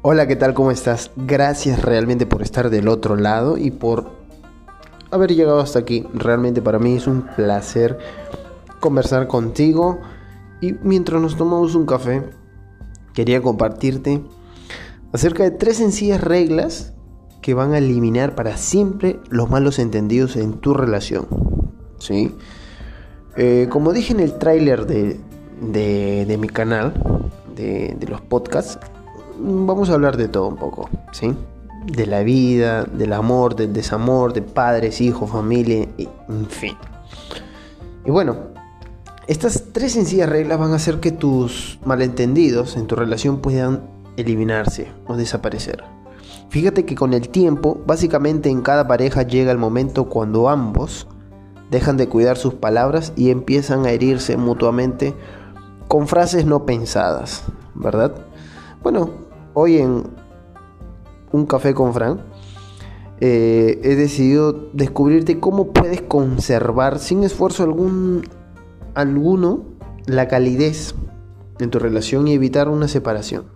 Hola, ¿qué tal? ¿Cómo estás? Gracias realmente por estar del otro lado y por haber llegado hasta aquí. Realmente para mí es un placer conversar contigo y mientras nos tomamos un café, quería compartirte acerca de tres sencillas reglas que van a eliminar para siempre los malos entendidos en tu relación. ¿Sí? Eh, como dije en el tráiler de, de, mi canal, de, de los podcasts, vamos a hablar de todo un poco, ¿sí? De la vida, del amor, del desamor, de padres, hijos, familia, en fin. Y bueno, estas tres sencillas reglas van a hacer que tus malentendidos en tu relación puedan eliminarse o desaparecer. Fíjate que con el tiempo, básicamente en cada pareja llega el momento cuando ambos dejan de cuidar sus palabras y empiezan a herirse mutuamente con frases no pensadas, ¿verdad? Bueno, hoy en un café con Fran, eh, he decidido descubrirte cómo puedes conservar sin esfuerzo alguno la calidez en tu relación y evitar una separación.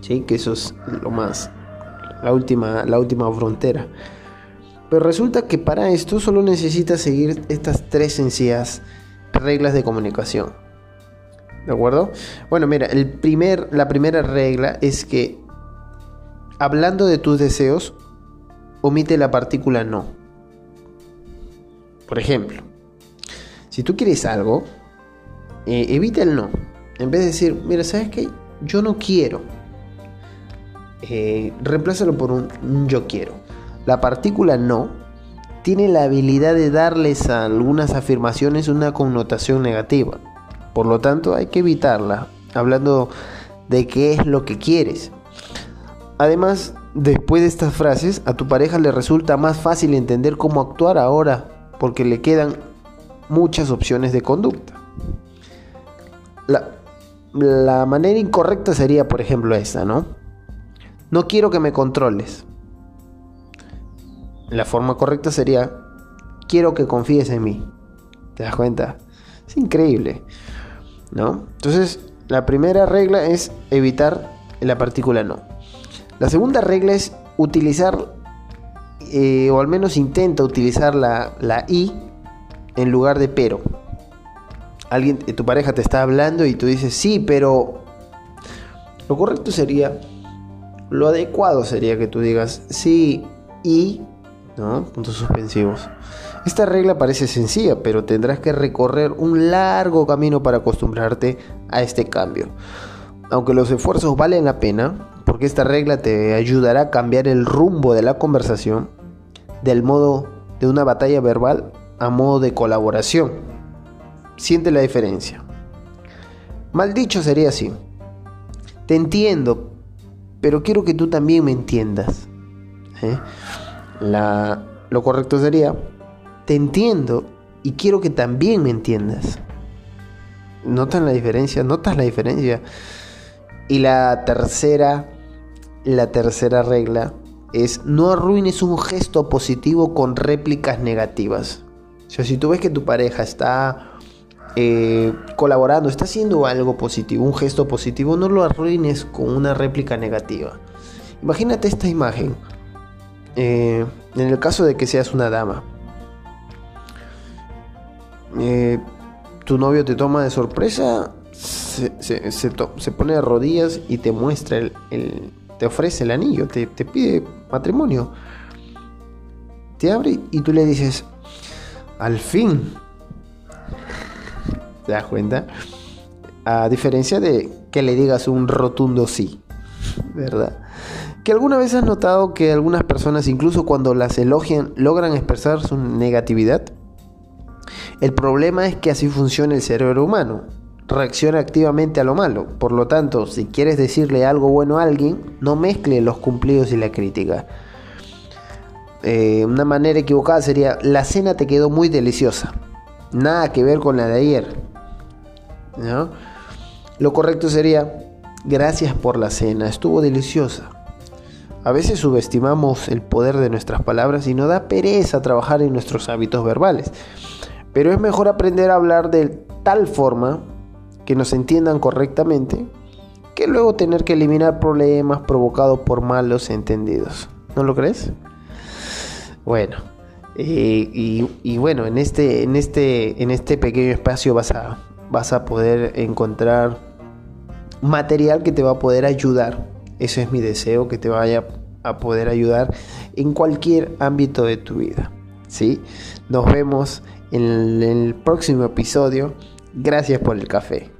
¿Sí? Que eso es lo más, la última, la última frontera. Pero resulta que para esto solo necesitas seguir estas tres sencillas reglas de comunicación. ¿De acuerdo? Bueno, mira, la primera regla es que hablando de tus deseos, omite la partícula no. Por ejemplo, si tú quieres algo, eh, evita el no. En vez de decir, mira, ¿sabes qué? Yo no quiero. Eh, reemplázalo por un, un yo quiero. La partícula no tiene la habilidad de darles a algunas afirmaciones una connotación negativa. Por lo tanto, hay que evitarla, hablando de qué es lo que quieres. Además, después de estas frases, a tu pareja le resulta más fácil entender cómo actuar ahora, porque le quedan muchas opciones de conducta. La, manera incorrecta sería, por ejemplo, esta, ¿no? No quiero que me controles. La forma correcta sería, quiero que confíes en mí. ¿Te das cuenta? Es increíble. ¿No? Entonces, la primera regla es evitar la partícula no. La segunda regla es utilizar, eh, o al menos intenta utilizar la, la i en lugar de pero. Alguien, tu pareja te está hablando y tú dices sí, pero lo correcto sería, lo adecuado sería que tú digas sí y, Puntos suspensivos. Esta regla parece sencilla, pero tendrás que recorrer un largo camino para acostumbrarte a este cambio. Aunque los esfuerzos valen la pena, porque esta regla te ayudará a cambiar el rumbo de la conversación del modo de una batalla verbal a modo de colaboración. Siente la diferencia. Mal dicho sería así. Te entiendo, pero quiero que tú también me entiendas. ¿eh? Lo correcto sería, te entiendo y quiero que también me entiendas. ¿Notan la diferencia? ¿Notas la diferencia? Y la tercera, la tercera regla es no arruines un gesto positivo con réplicas negativas. O sea, si tú ves que tu pareja está eh, colaborando, está haciendo algo positivo, un gesto positivo, no lo arruines con una réplica negativa. Imagínate esta imagen. Eh, en el caso de que seas una dama, eh, tu novio te toma de sorpresa, se, pone de rodillas y te muestra el, te ofrece el anillo, te, te, pide matrimonio. Te abre y tú le dices, al fin. ¿Te das cuenta? A diferencia de que le digas un rotundo sí, ¿verdad? Que alguna vez has notado que algunas personas, incluso cuando las elogian, logran expresar su negatividad. El problema es que así funciona el cerebro humano. Reacciona activamente a lo malo. Por lo tanto, si quieres decirle algo bueno a alguien, no mezcle los cumplidos y la crítica. Eh, una manera equivocada sería, la cena te quedó muy deliciosa. Nada que ver con la de ayer. Lo correcto sería, gracias por la cena, estuvo deliciosa. A veces subestimamos el poder de nuestras palabras y nos da pereza trabajar en nuestros hábitos verbales. Pero es mejor aprender a hablar de tal forma que nos entiendan correctamente que luego tener que eliminar problemas provocados por malos entendidos. ¿No lo crees? Bueno, eh, y, bueno, en este, en, este, en este pequeño espacio vas a, vas a poder encontrar material que te va a poder ayudar. Eso es mi deseo, que te vaya a poder ayudar en cualquier ámbito de tu vida. ¿sí? Nos vemos en el próximo episodio. Gracias por el café.